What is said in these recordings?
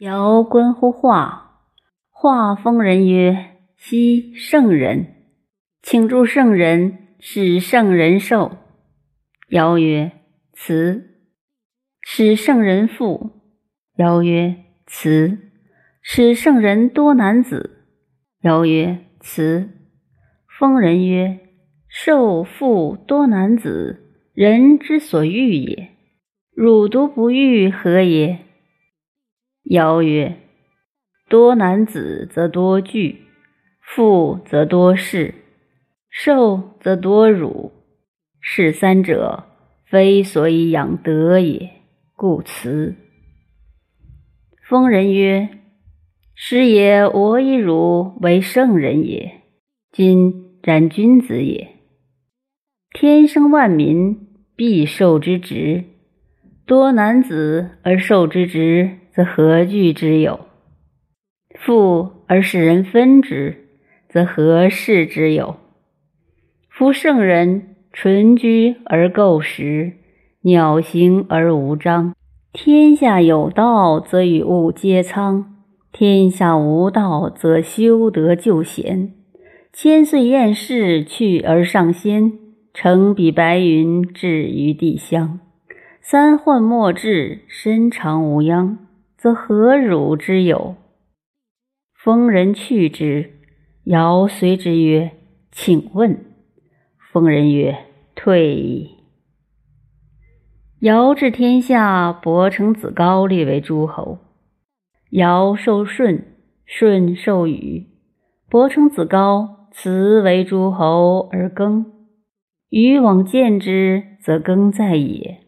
尧观乎画，画风人曰：“昔圣人，请助圣人，使圣人寿。”尧曰：“辞。”使圣人富。尧曰：“辞。”使圣人多男子。尧曰：“辞。”封人曰：“寿富多男子，人之所欲也。汝独不欲，何也？”尧曰：“多男子则多惧，富则多事，寿则多辱。是三者，非所以养德也，故辞。”丰人曰：“师也，我以汝为圣人也，今然君子也。天生万民，必受之职。多男子而受之职。”则何惧之有？富而使人分之，则何事之有？夫圣人纯居而构实，鸟行而无章。天下有道，则与物皆苍；天下无道，则修德就贤。千岁厌世，去而上仙。成彼白云，至于地乡。三患莫至，身长无殃。则何辱之有？封人去之，尧随之曰：“请问。”封人曰：“退矣。”尧治天下，伯承子高立为诸侯。尧受舜，舜受禹。伯承子高辞为诸侯而耕。禹往见之，则耕在也。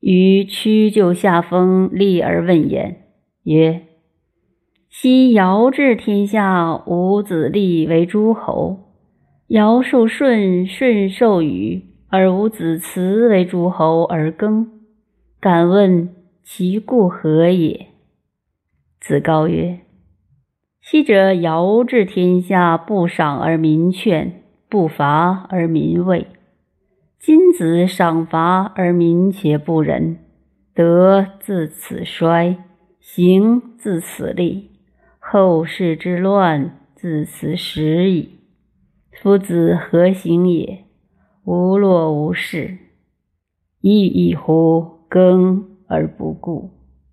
禹屈就下风，立而问言，曰：“昔尧治天下，无子立为诸侯。尧受舜，舜受禹，而无子辞为诸侯而耕。敢问其故何也？”子高曰：“昔者尧治天下，不赏而民劝，不罚而民畏。”子赏罚而民且不仁，德自此衰，行自此立，后世之乱自此始矣。夫子何行也？无若无事，亦亦乎耕而不顾。